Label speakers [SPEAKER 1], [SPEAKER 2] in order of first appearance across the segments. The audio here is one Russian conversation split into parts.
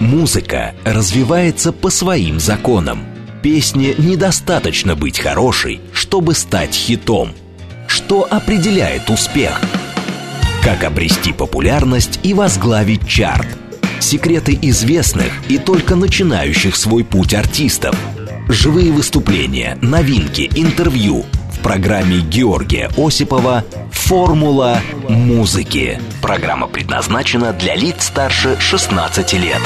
[SPEAKER 1] Музыка развивается по своим законам. Песне недостаточно быть хорошей, чтобы стать хитом. Что определяет успех? Как обрести популярность и возглавить чарт? Секреты известных и только начинающих свой путь артистов. Живые выступления, новинки, интервью – в программе Георгия Осипова «Формула музыки». Программа предназначена для лиц старше 16 лет.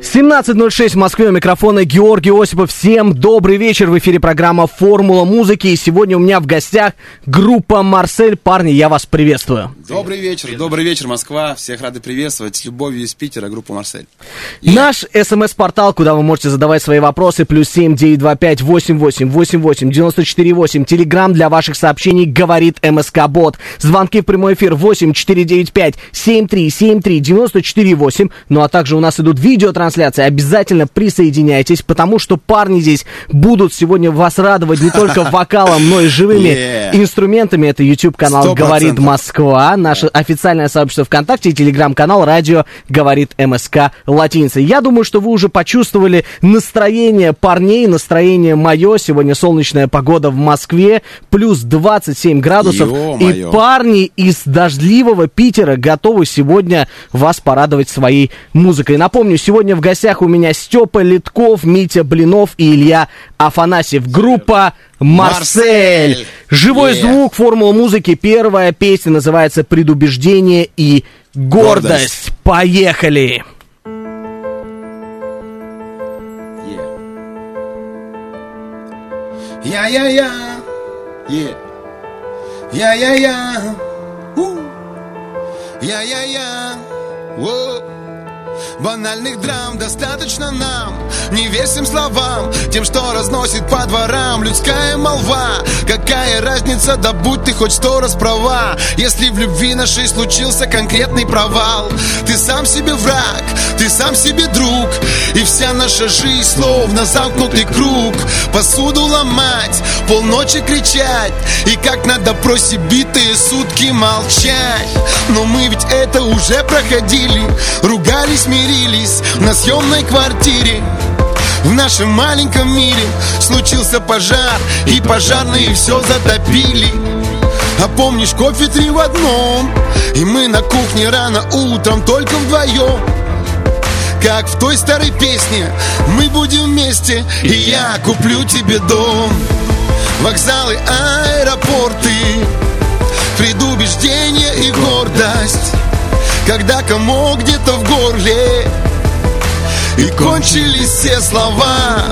[SPEAKER 2] 17.06 в Москве у микрофона Георгий Осипов. Всем добрый вечер. В эфире программа «Формула музыки». И сегодня у меня в гостях группа «Марсель». Парни, я вас приветствую.
[SPEAKER 3] Добрый вечер. Добрый вечер, Москва. Всех рады приветствовать. С любовью из Питера, группа «Марсель».
[SPEAKER 2] Yeah. Наш смс-портал, куда вы можете задавать свои вопросы, плюс семь девять два пять восемь восемь восемь восемь девяносто четыре восемь. Телеграмм для ваших сообщений говорит МСК Бот. Звонки в прямой эфир восемь четыре девять пять семь три семь три девяносто четыре восемь. Ну а также у нас идут видеотрансляции трансляции. Обязательно присоединяйтесь, потому что парни здесь будут сегодня вас радовать не только вокалом, но и живыми yeah. инструментами. Это YouTube-канал «Говорит Москва», наше официальное сообщество ВКонтакте и телеграм-канал «Радио говорит МСК Латиница». Я думаю, что вы уже почувствовали настроение парней, настроение мое. Сегодня солнечная погода в Москве, плюс 27 градусов. И парни из дождливого Питера готовы сегодня вас порадовать своей музыкой. Напомню, сегодня в гостях у меня Степа Литков, Митя Блинов и Илья Афанасьев. Группа «Марсель». Живой yeah. звук, формула музыки. Первая песня называется «Предубеждение и гордость». гордость. Поехали!
[SPEAKER 4] Я-я-я, Yeah. Yeah, yeah, yeah. Woo. Yeah, yeah, yeah. Whoa. Банальных драм достаточно нам. Не верь словам Тем, что разносит по дворам Людская молва. Какая разница, да будь ты хоть сто раз права Если в любви нашей случился конкретный провал. Ты сам себе враг, ты сам себе друг И вся наша жизнь словно замкнутый круг. Посуду ломать, полночи кричать И как на допросе битые сутки молчать. Но мы ведь это уже проходили Ругались, мирились помирились на съемной квартире. В нашем маленьком мире случился пожар И пожарные все затопили. А помнишь, кофе три в одном И мы на кухне рано утром только вдвоем Как в той старой песне Мы будем вместе И я куплю тебе дом Вокзалы, аэропорты Предубеждение и гордость когда комок где-то в горле И кончились все слова.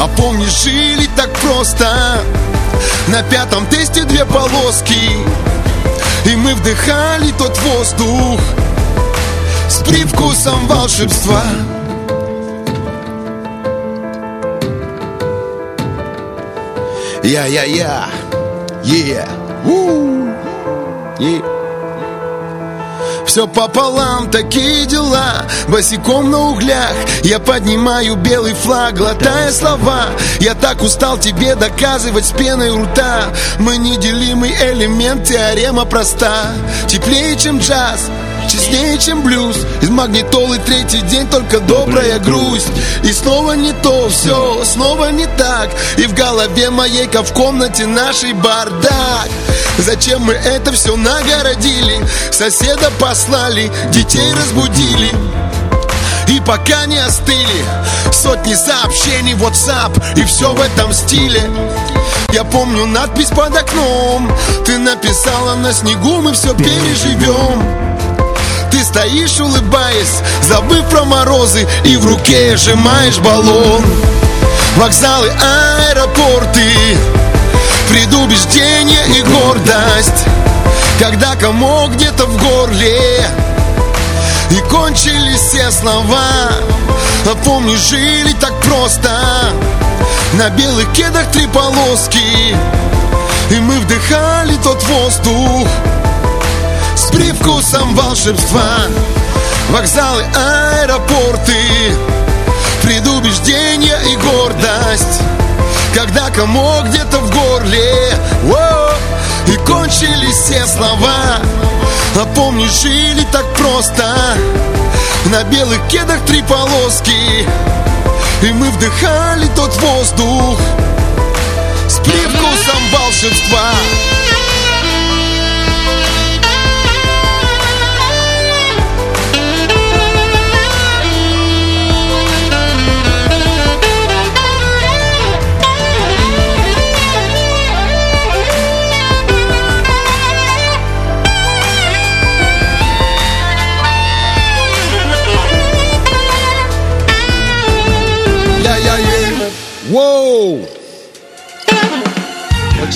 [SPEAKER 4] А помнишь, жили так просто? На пятом тесте две полоски И мы вдыхали тот воздух С привкусом волшебства. Я-я-я, yeah, yeah все пополам, такие дела. Босиком на углях Я поднимаю белый флаг, глотая слова. Я так устал тебе доказывать с пеной у рта. Мы неделимый элемент, теорема проста. Теплее, чем джаз Честнее, чем блюз. Из магнитолы третий день только добрая грусть. И снова не то, все, снова не так. И в голове моей, как в комнате нашей бардак. Зачем мы это все нагородили? Соседа послали, детей разбудили. И пока не остыли. Сотни сообщений в WhatsApp И все в этом стиле. Я помню надпись под окном. Ты написала на снегу Мы все переживем ты стоишь, улыбаясь, забыв про морозы И в руке сжимаешь баллон. Вокзалы, аэропорты Предубеждение и гордость. Когда комок где-то в горле И кончились все слова. А помнишь, жили так просто. На белых кедах три полоски И мы вдыхали тот воздух привкусом волшебства. Вокзалы, аэропорты Предубеждение и гордость. Когда комок где-то в горле И кончились все слова. А помнишь, жили так просто?
[SPEAKER 5] На белых кедах три полоски И мы вдыхали тот воздух С привкусом волшебства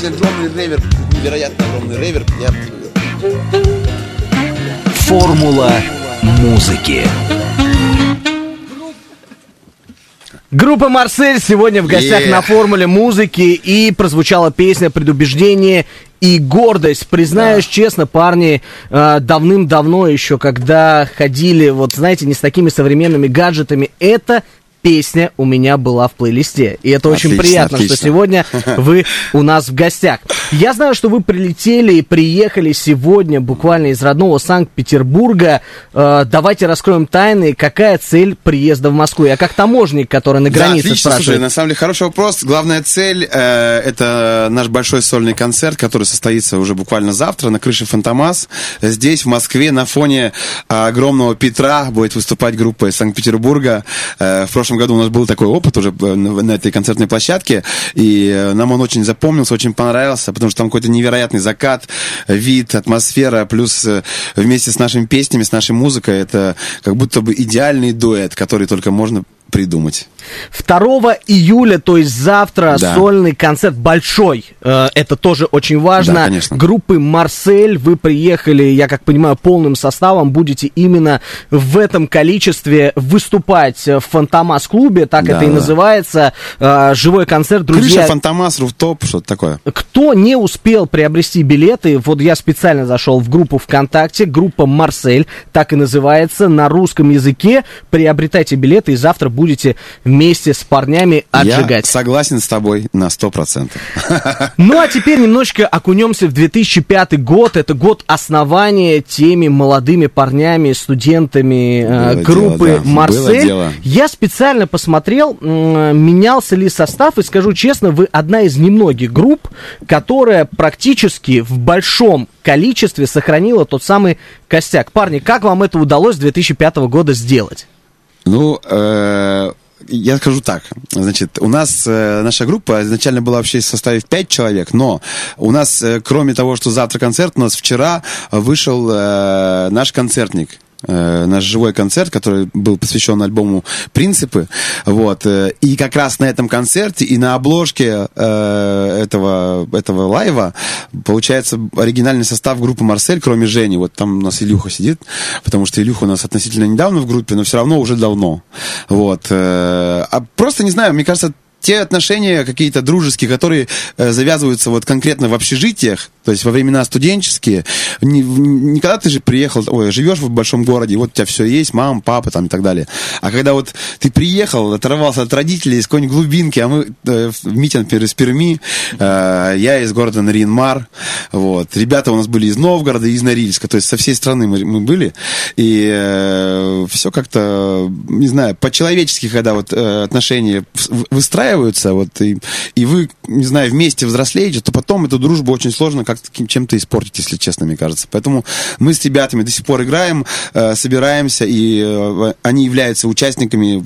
[SPEAKER 4] Очень огромный реверб, невероятно огромный реверб. Я...
[SPEAKER 1] Формула музыки.
[SPEAKER 2] Группа «Марсель» сегодня в гостях
[SPEAKER 4] Yeah.
[SPEAKER 2] на формуле музыки и прозвучала песня «Предубеждение и гордость». Признаюсь честно, парни, э, давным-давно еще, когда ходили, вот знаете, не с такими современными гаджетами, эта песня у меня была в плейлисте. И это очень
[SPEAKER 4] Отлично,
[SPEAKER 2] приятно,
[SPEAKER 4] отлично.
[SPEAKER 2] что сегодня вы у нас в гостях. Я знаю, что вы прилетели и приехали сегодня буквально из родного Санкт-Петербурга. Э, давайте раскроем тайны. Какая цель приезда в Москву? Я как таможник, который на
[SPEAKER 4] Да,
[SPEAKER 2] границе
[SPEAKER 4] отлично, слушай,
[SPEAKER 2] спрашивает.
[SPEAKER 4] на самом деле хороший вопрос. Главная цель э, это наш большой сольный концерт, который состоится уже буквально завтра на крыше Фантомас. Здесь, в Москве, на фоне э, огромного Петра будет выступать группа из Санкт-Петербурга. Э, в прошлом году у нас был такой опыт уже э, на этой концертной площадке, и э, нам он очень запомнился, очень понравился, потому что там какой-то невероятный закат, вид, атмосфера, плюс э, вместе с нашими песнями, с нашей музыкой, это как будто бы идеальный дуэт, который только можно придумать.
[SPEAKER 2] 2 июля, то есть завтра,
[SPEAKER 4] Да.
[SPEAKER 2] сольный концерт большой. Э, Это тоже очень важно.
[SPEAKER 4] Да, конечно.
[SPEAKER 2] Группы Марсель, вы приехали, я как понимаю, полным составом, будете именно в этом количестве выступать в Фантомас клубе, так
[SPEAKER 4] Да,
[SPEAKER 2] это и
[SPEAKER 4] да.
[SPEAKER 2] называется. Э, Живой концерт,
[SPEAKER 4] Крыша,
[SPEAKER 2] друзья.
[SPEAKER 4] фантомас, руфтоп, что-то такое.
[SPEAKER 2] Кто не успел приобрести билеты, вот я специально зашел в группу ВКонтакте, группа Марсель, так и называется, на русском языке. Приобретайте билеты и завтра будете вместе с парнями отжигать.
[SPEAKER 4] Я согласен с тобой на 100%.
[SPEAKER 2] Ну а теперь немножечко окунемся в 2005 год. Это год основания теми молодыми парнями, студентами э, группы
[SPEAKER 4] дело, да.
[SPEAKER 2] Марсель. Я специально посмотрел, менялся ли состав, и скажу честно, вы одна из немногих групп, которая практически в большом количестве сохранила тот самый костяк. Парни, как вам это удалось с 2005 года сделать?
[SPEAKER 4] Ну, э, я скажу так. Значит, у нас э, наша группа изначально была вообще в составе 5 человек, но у нас, э, кроме того, что завтра концерт, у нас вчера вышел э, наш концертник. Э, наш живой концерт, который был посвящен альбому «Принципы». Вот. э, И как раз на этом концерте и на обложке э, этого, этого лайва получается оригинальный состав группы «Марсель», кроме Жени. Вот там у нас Илюха сидит, потому что Илюха у нас относительно недавно в группе, но все равно уже давно. Вот. э, А просто, не знаю, мне кажется, те отношения какие-то дружеские, которые э, завязываются вот конкретно в общежитиях, то есть во времена студенческие, не, не когда ты же приехал, ой, живешь в большом городе, вот у тебя все есть, мама, папа там и так далее. А когда вот ты приехал, оторвался от родителей из какой-нибудь глубинки, а мы э, в Митин из Перми, э, я из города Наринмар, вот. Ребята у нас были из Новгорода, из Норильска, то есть со всей страны мы, мы были, и все как-то, не знаю, по-человечески, когда вот э, отношения в- выстраиваются, вот, и, и вы, не знаю, вместе взрослеете, то потом эту дружбу очень сложно как-то чем-то испортить, если честно, мне кажется. Поэтому мы с ребятами до сих пор играем, э, собираемся, и э, они являются участниками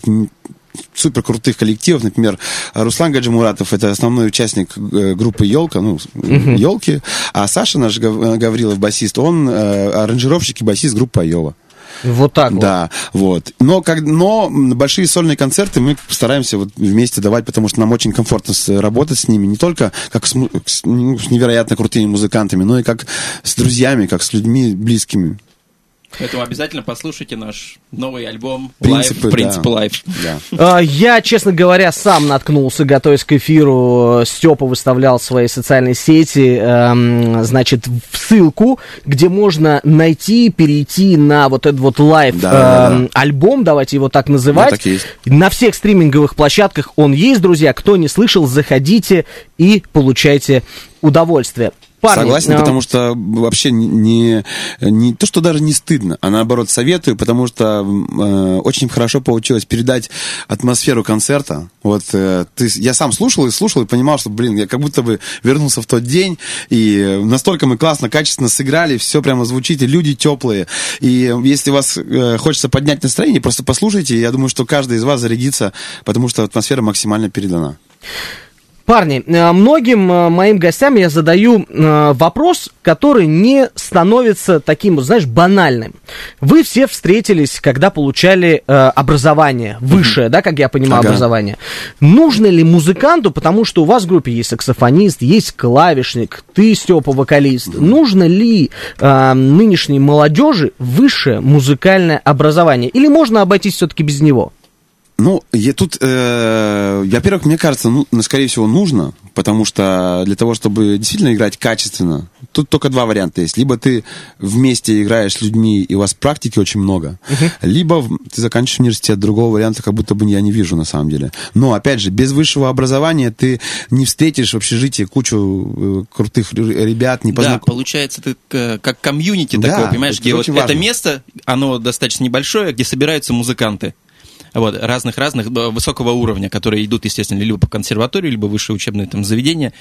[SPEAKER 4] супер крутых коллективов, например, Руслан Гаджимуратов, это основной участник э, группы Елка, ну, Елки, а Саша наш Гав- Гаврилов, басист, он э, аранжировщик и басист группы Айова.
[SPEAKER 2] Вот так.
[SPEAKER 4] Да, вот. Но, как, но большие сольные концерты мы стараемся вот вместе давать, потому что нам очень комфортно с- работать с ними. Не только как с, с, ну, с невероятно крутыми музыкантами, но и как с друзьями, как с людьми близкими.
[SPEAKER 6] Поэтому обязательно послушайте наш новый альбом
[SPEAKER 4] Принципы,
[SPEAKER 6] Принципы
[SPEAKER 4] да.
[SPEAKER 6] Live.
[SPEAKER 4] Да.
[SPEAKER 2] А, Я, честно говоря, сам наткнулся, готовясь к эфиру. Степа выставлял в своей социальной сети, эм, значит, в ссылку, где можно найти, перейти на вот этот вот live
[SPEAKER 4] Да, да, да.
[SPEAKER 2] эм, альбом, давайте его так называть.
[SPEAKER 4] Так и есть.
[SPEAKER 2] На всех стриминговых площадках он есть, друзья. Кто не слышал, заходите и получайте удовольствие. Парни,
[SPEAKER 4] Согласен,
[SPEAKER 2] а,
[SPEAKER 4] потому что вообще не, не то, что даже не стыдно, а наоборот советую, потому что э, очень хорошо получилось передать атмосферу концерта. Вот э, ты, я сам слушал и слушал и понимал, что, блин, я как будто бы вернулся в тот день, и настолько мы классно, качественно сыграли, все прямо звучит, и люди теплые. И если вас э, хочется поднять настроение, просто послушайте, я думаю, что каждый из вас зарядится, потому что атмосфера максимально передана.
[SPEAKER 2] Парни, э, многим э, моим гостям я задаю э, вопрос, который не становится таким, знаешь, банальным. Вы все встретились, когда получали образование, высшее, да, как я понимаю,
[SPEAKER 4] Ага.
[SPEAKER 2] образование. Нужно ли музыканту, потому что у вас в группе есть саксофонист, есть клавишник, ты, Степа, вокалист, нужно ли нынешней молодежи высшее музыкальное образование? Или можно обойтись все-таки без него?
[SPEAKER 4] Ну, я тут, э, во-первых, мне кажется, ну, скорее всего, нужно, потому что для того, чтобы действительно играть качественно, тут только два варианта есть. Либо ты вместе играешь с людьми, и у вас практики очень много, либо в- ты заканчиваешь университет. Другого варианта как будто бы я не вижу на самом деле. Но, опять же, без высшего образования ты не встретишь в общежитии кучу э, крутых ребят, не
[SPEAKER 6] Да,
[SPEAKER 4] познакомишь.
[SPEAKER 6] получается, ты к- как комьюнити
[SPEAKER 4] Да,
[SPEAKER 6] такое, понимаешь,
[SPEAKER 4] это
[SPEAKER 6] где вот
[SPEAKER 4] очень
[SPEAKER 6] это
[SPEAKER 4] важно.
[SPEAKER 6] место, оно достаточно небольшое, где собираются музыканты. Вот, разных-разных, э, высокого уровня, которые идут, естественно, либо по консерваторию, либо высшие учебные там заведения.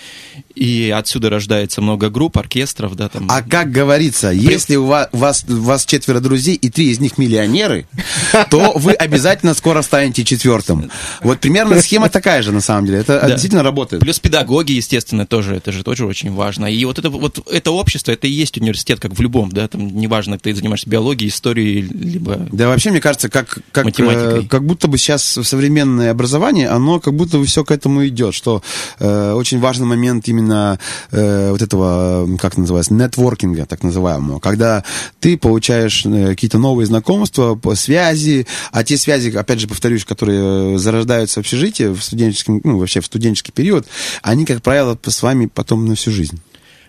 [SPEAKER 6] И отсюда рождается много групп, оркестров, да, там.
[SPEAKER 4] А как говорится, если у вас, у вас, вас четверо друзей и три из них миллионеры, то вы обязательно скоро станете четвертым. Вот примерно схема такая же, на самом деле. Это
[SPEAKER 6] Да.
[SPEAKER 4] действительно работает.
[SPEAKER 6] Плюс педагоги, естественно, тоже, это же тоже очень важно. И вот это, вот это общество, это и есть университет, как в любом, да, там, неважно, ты занимаешься биологией, историей, либо...
[SPEAKER 4] Да вообще, мне кажется, как, как,
[SPEAKER 6] Математикой.
[SPEAKER 4] э, как будто бы сейчас современное образование, оно как будто бы все к этому идет, что э, очень важный момент именно э, вот этого, как называется, нетворкинга, так называемого, когда ты получаешь э, какие-то новые знакомства, связи, а те связи, опять же, повторюсь, которые э, зарождаются в общежитии, в студенческом, ну, вообще в студенческий период, они, как правило, с вами потом на всю жизнь.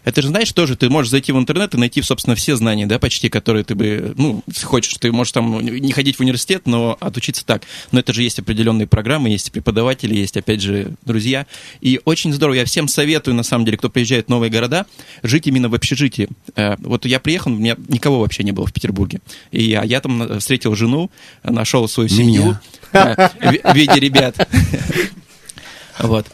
[SPEAKER 6] Это же, знаешь, тоже ты можешь зайти в интернет и найти, собственно, все знания, да, почти, которые ты бы, ну, хочешь, ты можешь там не ходить в университет, но отучиться так. Но это же есть определенные программы, есть преподаватели, есть, опять же, друзья. И очень здорово, я всем советую, на самом деле, кто приезжает в новые города, жить именно в общежитии. Э, Вот я приехал, у меня никого вообще не было в Петербурге. И я, я там э, встретил жену, нашел свою семью э, в в виде ребят. Вот.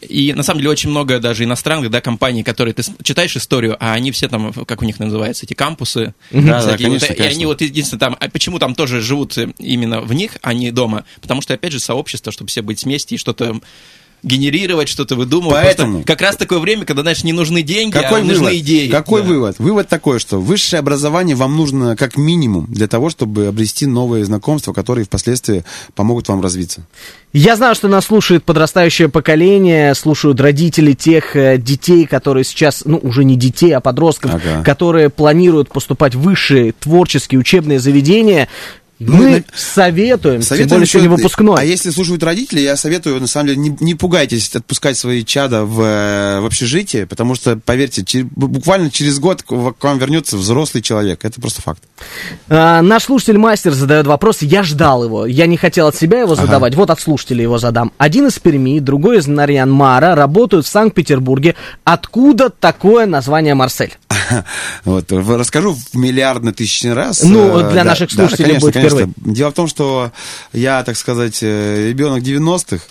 [SPEAKER 6] И на самом деле очень много даже иностранных да, компаний, которые ты читаешь историю, а они все там, как у них называются, эти кампусы.
[SPEAKER 4] Да,
[SPEAKER 6] всякие.
[SPEAKER 4] да, конечно,
[SPEAKER 6] Вот, и
[SPEAKER 4] конечно.
[SPEAKER 6] они вот единственное там, а почему там тоже живут именно в них, а не дома? Потому что, опять же, сообщество, чтобы все быть вместе и что-то генерировать, что-то выдумывать.
[SPEAKER 4] Поэтому-
[SPEAKER 6] Просто как раз такое время, когда, знаешь, не нужны деньги,
[SPEAKER 4] Какой
[SPEAKER 6] а нужны
[SPEAKER 4] вывод?
[SPEAKER 6] идеи.
[SPEAKER 4] Какой
[SPEAKER 6] Да.
[SPEAKER 4] вывод? Вывод такой, что высшее образование вам нужно как минимум для того, чтобы обрести новые знакомства, которые впоследствии помогут вам развиться.
[SPEAKER 2] Я знаю, что нас слушает подрастающее поколение, слушают родители тех э, детей, которые сейчас, ну, уже не детей, а подростков,
[SPEAKER 4] Ага.
[SPEAKER 2] которые планируют поступать в высшие творческие учебные заведения. Мы
[SPEAKER 4] на-
[SPEAKER 2] советуем, тем более
[SPEAKER 4] еще-
[SPEAKER 2] сегодня выпускной.
[SPEAKER 4] А если слушают родители, я советую, на самом деле, не, не пугайтесь отпускать свои чада в, э, в общежитие, потому что, поверьте, че- буквально через год к вам вернется взрослый человек. Это просто факт.
[SPEAKER 2] А, наш слушатель мастер задает вопрос, я ждал его, я не хотел от себя его задавать, вот от слушателей его задам. Один из Перми, другой из Нарьян-Мара, работают в Санкт-Петербурге. Откуда такое название Марсель?
[SPEAKER 4] Вот, расскажу в миллиардный тысячный раз.
[SPEAKER 2] Ну,
[SPEAKER 4] Э,
[SPEAKER 2] для наших слушателей будет впервые.
[SPEAKER 4] Дело в том, что я, так сказать, э, ребенок 90-х,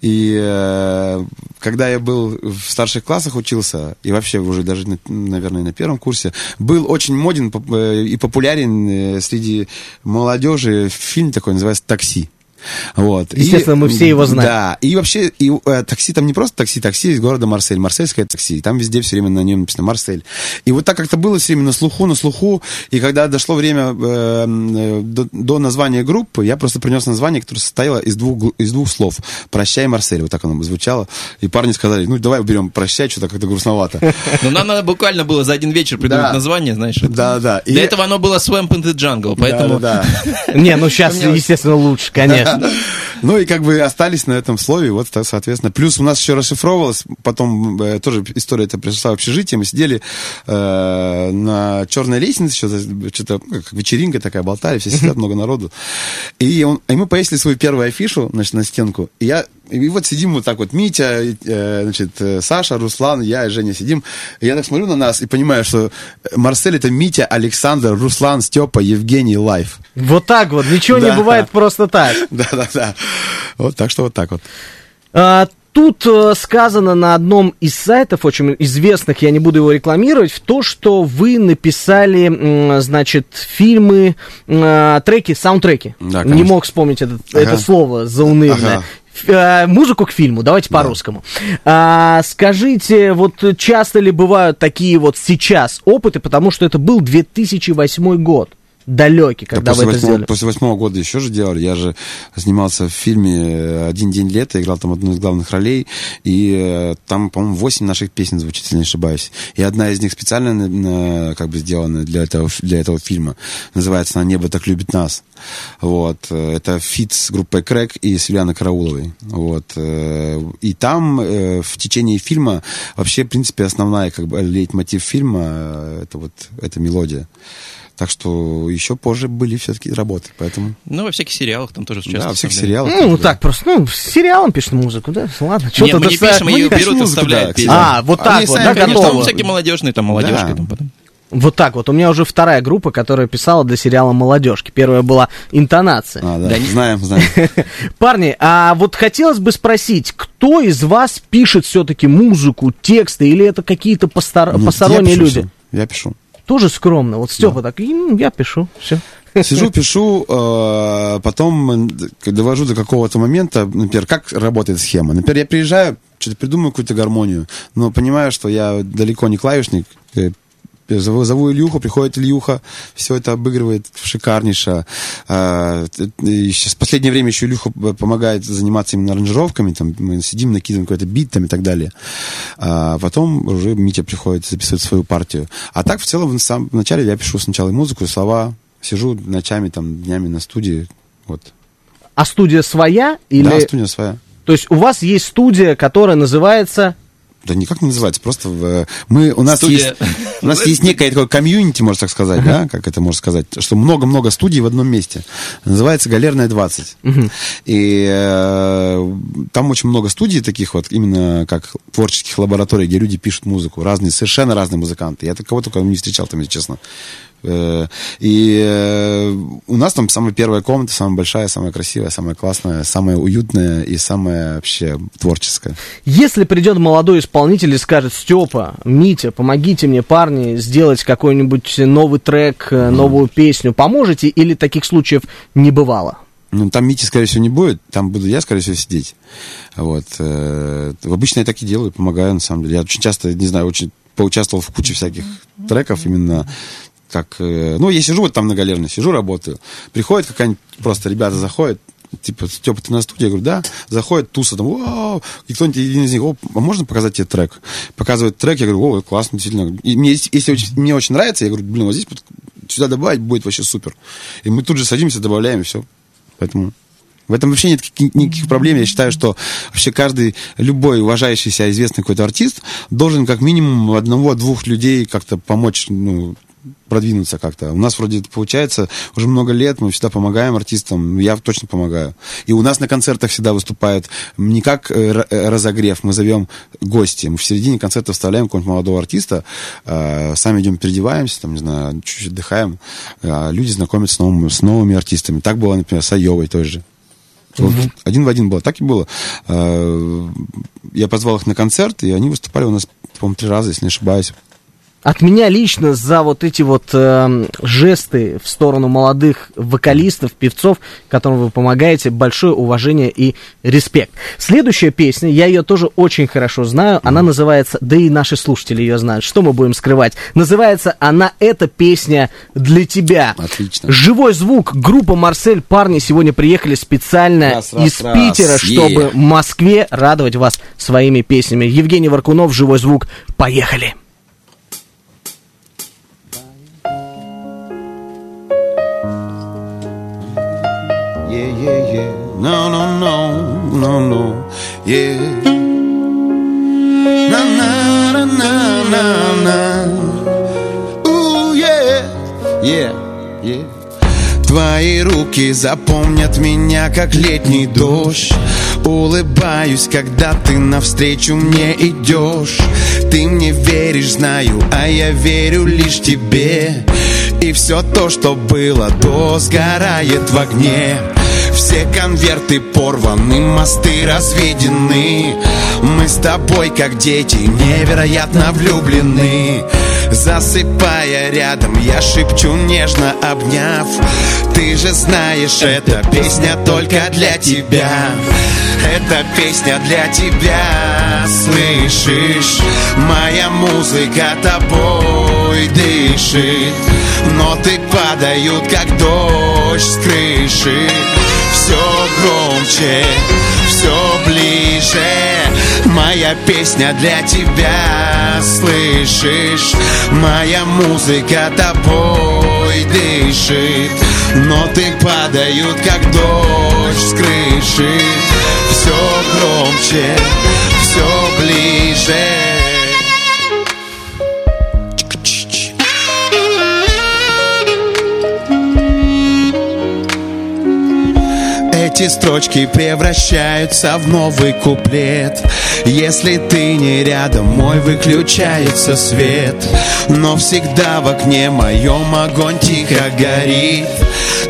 [SPEAKER 4] и э, когда я был в старших классах учился, и вообще уже даже, на- наверное, на первом курсе, был очень моден э, и популярен среди молодежи фильм такой, называется «Такси». Вот. И-
[SPEAKER 2] Естественно, мы все его знаем.
[SPEAKER 4] Да, и вообще, и, э, такси там не просто такси, такси из города Марсель, марсельское такси, и там везде все время на нем написано Марсель. И вот так как-то было все время на слуху, на слуху, и когда дошло время э, э, до, до названия группы, я просто принес название, которое состояло из двух, из двух слов. «Прощай, Марсель», вот так оно бы звучало. И парни сказали, ну, давай уберем «Прощай», что-то как-то грустновато.
[SPEAKER 6] Ну, нам надо буквально было за один вечер придумать название, знаешь.
[SPEAKER 4] Да, да. И-
[SPEAKER 6] Для этого оно было Swamp in the Jungle, поэтому...
[SPEAKER 4] Да, да, да.
[SPEAKER 2] Не, ну сейчас, естественно, лучше, конечно.
[SPEAKER 4] Ну и как бы остались на этом слове, вот, так, соответственно. Плюс у нас еще расшифровывалось, потом э, тоже история это пришла в общежитие, мы сидели э, на черной лестнице, что-то, ну, как вечеринка такая, болтали, все сидят, много народу. И мы повесили свою первую афишу, значит, на стенку, и я И вот сидим вот так вот, Митя, э, значит, э, Саша, Руслан, я и Женя сидим. И я так смотрю на нас и понимаю, что Марсель это Митя, Александр, Руслан, Степа, Евгений, Live.
[SPEAKER 2] Вот так вот, ничего не
[SPEAKER 4] Да.
[SPEAKER 2] бывает просто так.
[SPEAKER 4] Да-да-да. Вот так что вот так вот.
[SPEAKER 2] А, Тут э, сказано на одном из сайтов, очень известных, я не буду его рекламировать, в то, что вы написали, значит, фильмы, треки, саундтреки.
[SPEAKER 4] Да,
[SPEAKER 2] не мог вспомнить это,
[SPEAKER 4] Ага.
[SPEAKER 2] это слово заунывное.
[SPEAKER 4] Ага.
[SPEAKER 2] Э, Музыку к фильму, давайте по-русскому. А, скажите, вот часто ли бывают такие вот сейчас опыты, потому что это был 2008 год, далекий,
[SPEAKER 4] Да
[SPEAKER 2] когда вы
[SPEAKER 4] после,
[SPEAKER 2] это
[SPEAKER 4] восьмого,
[SPEAKER 2] сделали.
[SPEAKER 4] после восьмого года еще же делали. Я же снимался в фильме «Один день лета», играл там одну из главных ролей, и э, там, по-моему, восемь наших песен звучит, если не ошибаюсь. И одна из них специально на- на- как бы сделана для этого, для этого фильма. Называется она «Небо так любит нас». Вот. э, Это feat с группой Крэк и с Юлианой Карауловой. Вот. э, И там э, в течение фильма вообще, в принципе, основная как бы лейтмотив фильма э, это вот эта мелодия. Так что еще позже были все-таки работы, поэтому...
[SPEAKER 6] Ну, во всяких сериалах там тоже
[SPEAKER 4] Да,
[SPEAKER 6] часто.
[SPEAKER 4] во всех сериалах.
[SPEAKER 2] Ну,
[SPEAKER 4] да.
[SPEAKER 2] так просто, ну, с сериалом пишет музыку, да? Ладно, что
[SPEAKER 6] Нет,
[SPEAKER 2] тут
[SPEAKER 6] мы не пишем,
[SPEAKER 4] мы
[SPEAKER 6] ее берут,
[SPEAKER 4] музыку,
[SPEAKER 6] оставляют.
[SPEAKER 4] да.
[SPEAKER 2] А, вот так вот, да,
[SPEAKER 4] конечно,
[SPEAKER 2] готово.
[SPEAKER 6] там всякие молодежные, там молодежки.
[SPEAKER 4] Да.
[SPEAKER 6] Там потом.
[SPEAKER 2] Вот так вот. У меня уже вторая группа, которая писала для сериала «Молодежки». Первая была «Интонация».
[SPEAKER 4] А, да,
[SPEAKER 6] Да не-
[SPEAKER 4] знаем, знаем.
[SPEAKER 2] Парни, а вот хотелось бы спросить, кто из вас пишет все-таки музыку, тексты, или это какие-то постор-
[SPEAKER 4] Нет,
[SPEAKER 2] посторонние
[SPEAKER 4] я пишу
[SPEAKER 2] люди?
[SPEAKER 4] всё, Я пишу.
[SPEAKER 2] Тоже скромно. Вот Степа так, «М, я пишу, все.
[SPEAKER 4] Сижу, пишу, э, потом д- довожу до какого-то момента, например, как работает схема. Например, я приезжаю, что-то придумаю какую-то гармонию, но понимаю, что я далеко не клавишник, э, Зову, зову Ильюху, приходит Ильюха, все это обыгрывает шикарнейше. А, сейчас в последнее время еще Илюха п- помогает заниматься именно аранжировками, там мы сидим, накидываем какой-то бит там и так далее. А потом уже Митя приходит записывать свою партию. А так в целом в самом начале я пишу сначала музыку, слова, сижу ночами, там, днями на студии. Вот.
[SPEAKER 2] А студия своя? Или...
[SPEAKER 4] Да, студия своя.
[SPEAKER 2] То есть у вас есть студия, которая называется...
[SPEAKER 4] Да никак не называется, просто в, мы, у нас
[SPEAKER 6] Студия.
[SPEAKER 4] есть, у нас есть некое такое комьюнити, можно так сказать, да, как это можно сказать, что много-много студий в одном месте. Называется Галерная 20. И э, там очень много студий таких вот, именно как творческих лабораторий, где люди пишут музыку, разные, совершенно разные музыканты. Я такого только не встречал там, если честно. Э, И э, у нас там самая первая комната, самая большая, самая красивая, самая классная, самая уютная и самая вообще творческая.
[SPEAKER 2] Если придет молодой исполнитель и скажет, Степа, Митя, помогите мне, парни, сделать какой-нибудь новый трек, э, новую песню, поможете? Или таких случаев не бывало?
[SPEAKER 4] Ну, там Мити, скорее всего, не будет, там буду я, скорее всего, сидеть. Вот. Обычно я так и делаю, помогаю, на самом деле. Я очень часто, не знаю, очень поучаствовал в куче всяких треков именно как... э, Ну, я сижу вот там на галерной, сижу, работаю. Приходит какая-нибудь, просто ребята заходят, типа, Степа, ты на студии? Я говорю, да. Заходит туса, там, вау, и кто-нибудь один из них, о, а можно показать тебе трек? Показывает трек, я говорю, о, классно, действительно. И мне, если очень- мне очень нравится, я говорю, блин, вот здесь сюда добавить будет вообще супер. И мы тут же садимся, добавляем, и все. Поэтому в этом вообще нет никаких проблем. Я считаю, что вообще каждый, любой уважающийся, известный какой-то артист должен как минимум одного-двух людей как-то помочь, ну, продвинуться как-то. У нас вроде это получается уже много лет, мы всегда помогаем артистам, я точно помогаю. И у нас на концертах всегда выступает не как э, э, разогрев, мы зовем гости. Мы в середине концерта вставляем какого-нибудь молодого артиста, э, сами идем переодеваемся, там, не знаю, чуть-чуть отдыхаем, а люди знакомятся с новыми, с новыми артистами. Так было, например, с Айовой той же. Вот Один в один было. Так и было. Э, Я позвал их на концерт, и они выступали у нас, по-моему, три раза, если не ошибаюсь.
[SPEAKER 2] От меня лично за вот эти вот эм, жесты в сторону молодых вокалистов, певцов, которым вы помогаете, большое уважение и респект. Следующая песня, я ее тоже очень хорошо знаю, она называется, да и наши слушатели ее знают, что мы будем скрывать, называется она «Эта песня для тебя».
[SPEAKER 4] Отлично.
[SPEAKER 2] Живой звук, группа «Марсель», парни сегодня приехали специально
[SPEAKER 4] Раз, раз,
[SPEAKER 2] из
[SPEAKER 4] раз.
[SPEAKER 2] Питера, чтобы
[SPEAKER 4] Е.
[SPEAKER 2] в Москве радовать вас своими песнями. Евгений Варкунов, «Живой звук», поехали!
[SPEAKER 4] Yeah, yeah, yeah. No, no, no, no, no. Yeah. Na, na, na, na, na. Ooh, yeah. Yeah, yeah. Твои руки запомнят меня, как летний дождь Улыбаюсь, когда ты навстречу мне идешь Ты мне веришь, знаю, а я верю лишь тебе И все то, что было до, сгорает в огне все конверты порваны, мосты разведены. Мы с тобой, как дети, невероятно влюблены. Засыпая рядом, я шепчу нежно обняв. Ты же знаешь, эта песня только для тебя. Эта песня для тебя, слышишь? Моя музыка тобой дышит. Ноты падают, как дождь с крыши Все громче, все ближе. Моя песня для тебя, слышишь? Моя музыка тобой дышит. Ноты падают, как дождь с крыши. Все громче, все ближе Эти строчки превращаются в новый куплет. Если ты не рядом, мой выключается свет. Но всегда в окне моем огонь тихо горит.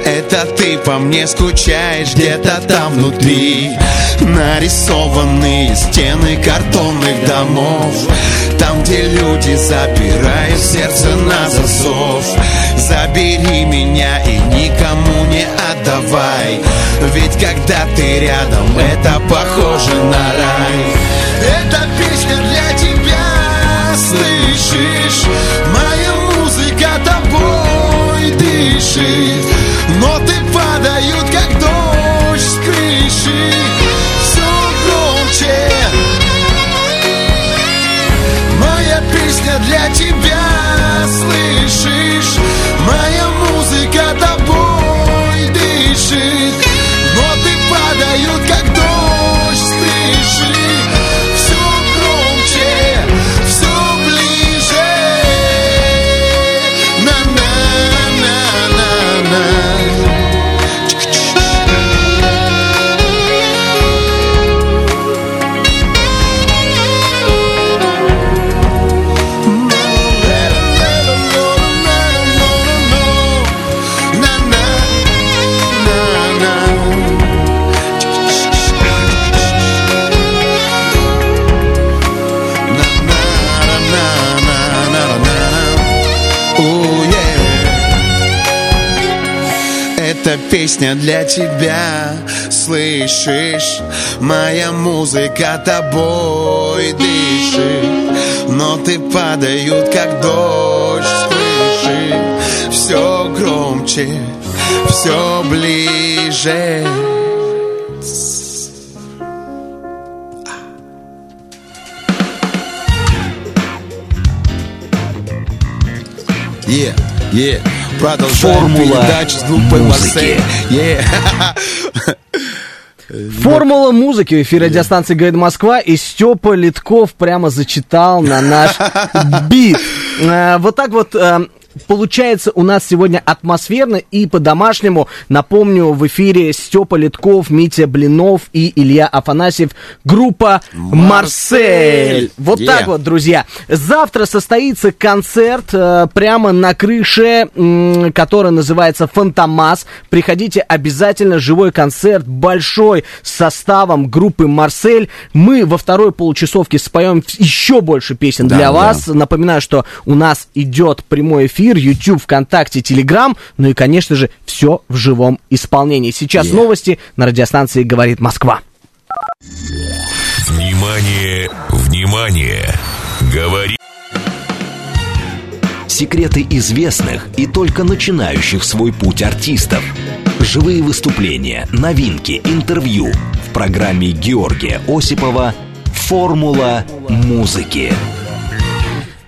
[SPEAKER 4] Это ты по мне скучаешь где-то там внутри. Нарисованные стены картонных домов. Там, где люди запирают сердце на засов. Забери меня и никому не отдавай Ведь когда ты рядом, это похоже на рай. Эта песня для тебя, слышишь? Моя музыка тобой дышит песня для тебя, слышишь? Моя музыка тобой дышит Ноты падают, как дождь с крыши Все громче, все ближе Yeah, yeah. Продолжаем
[SPEAKER 1] Формула
[SPEAKER 4] передачу с группой
[SPEAKER 1] музыки.
[SPEAKER 4] Yeah.
[SPEAKER 2] Формула музыки в эфире радиостанции «Говорит Москва» и Степа Литков прямо зачитал на наш бит. Э, Вот так вот э, Получается у нас сегодня атмосферно и по-домашнему. Напомню, в эфире Степа Литков, Митя Блинов и Илья Афанасьев. Группа «Марсель». Вот
[SPEAKER 3] Yeah.
[SPEAKER 2] так вот, друзья. Завтра состоится концерт э, прямо на крыше, м, который называется «Фантомас». Приходите обязательно. Живой концерт, большой, с составом группы «Марсель». Мы во второй получасовке споем еще больше песен
[SPEAKER 3] Да,
[SPEAKER 2] для
[SPEAKER 3] да.
[SPEAKER 2] вас. Напоминаю, что у нас идет прямой эфир, YouTube, ВКонтакте, Телеграм, ну и, конечно же, все в живом исполнении. Сейчас
[SPEAKER 3] Yeah.
[SPEAKER 2] новости на радиостанции «Говорит Москва».
[SPEAKER 7] Внимание, внимание! Говори
[SPEAKER 1] Секреты известных и только начинающих свой путь артистов. Живые выступления, новинки, интервью в программе Георгия Осипова «Формула музыки».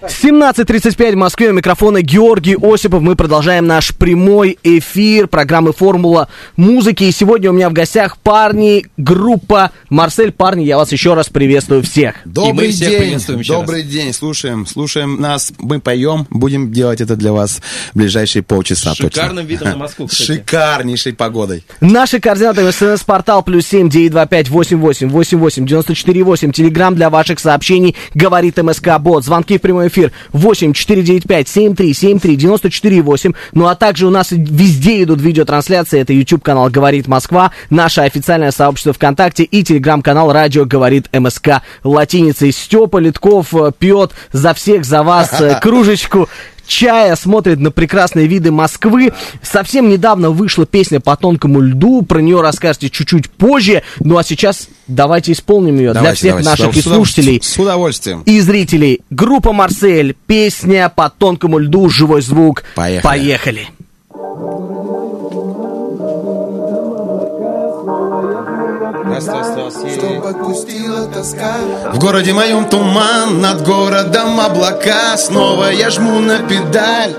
[SPEAKER 2] 17.35 в Москве. У микрофона Георгий Осипов. Мы продолжаем наш прямой эфир программы «Формула музыки». И сегодня у меня в гостях парни, группа «Марсель». Парни, я вас еще раз приветствую всех.
[SPEAKER 3] Добрый
[SPEAKER 6] всех
[SPEAKER 3] день,
[SPEAKER 6] приветствуем еще
[SPEAKER 3] добрый день, слушаем, слушаем нас, мы поем, будем делать это для вас в ближайшие полчаса
[SPEAKER 6] С шикарным
[SPEAKER 3] точно.
[SPEAKER 6] видом на Москву, кстати.
[SPEAKER 3] Шикарнейшей погодой.
[SPEAKER 2] Наши координаты смс-портал плюс семь девять два пять восемь восемь восемь восемь девяносто четыре восемь. Телеграмм для ваших сообщений говорит МСК Бот. Звонки в прямой эфир восемь четыре девять пять семь три семь три девяносто четыре восемь. Ну а также у нас везде идут видеотрансляции. Это YouTube канал Говорит Москва, наше официальное сообщество ВКонтакте и телеграм-канал Радио Говорит МСК латиницей. Степа Литков э, пьет за всех, за вас э, кружечку чая, смотрит на прекрасные виды Москвы. Совсем недавно вышла песня «По тонкому льду», про нее расскажете чуть-чуть позже. Ну а сейчас давайте исполним ее для
[SPEAKER 3] Давайте,
[SPEAKER 2] всех
[SPEAKER 3] давайте,
[SPEAKER 2] наших
[SPEAKER 3] с
[SPEAKER 2] и слушателей.
[SPEAKER 3] С удовольствием.
[SPEAKER 2] И зрителей. Группа «Марсель», песня «По тонкому льду», живой звук.
[SPEAKER 3] Поехали.
[SPEAKER 2] Поехали.
[SPEAKER 4] В городе моем туман, над городом облака. Снова я жму на педаль.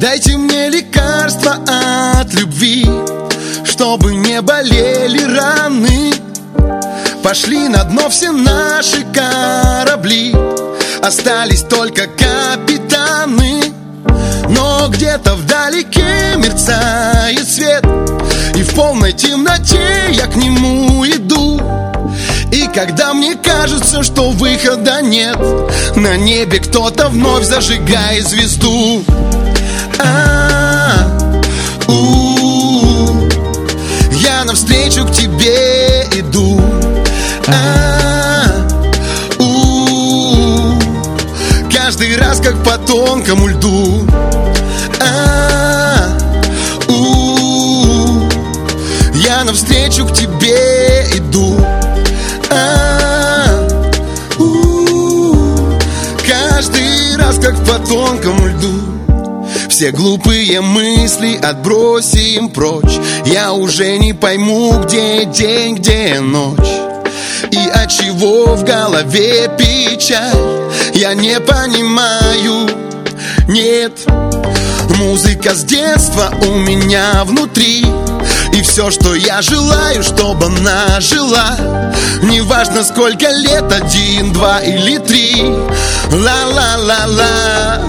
[SPEAKER 4] Дайте мне лекарство от любви Чтобы не болели раны. Пошли на дно все наши корабли. Остались только капитаны. Но где-то вдалеке мерцает свет И в полной темноте я к нему иду. И когда мне кажется, что выхода нет На небе кто-то вновь зажигает звезду. А, у, Я навстречу к тебе иду. А, у, Каждый раз как по тонкому льду. А, навстречу к тебе иду. А, Каждый раз как по тонкому льду все глупые мысли отбросим прочь. Я уже не пойму, где день, где ночь. И от чего в голове печаль Я не понимаю, нет Музыка с детства у меня внутри все, что я желаю, чтобы она жила. Неважно, сколько лет, один, два или три. Ла-ла-ла-ла.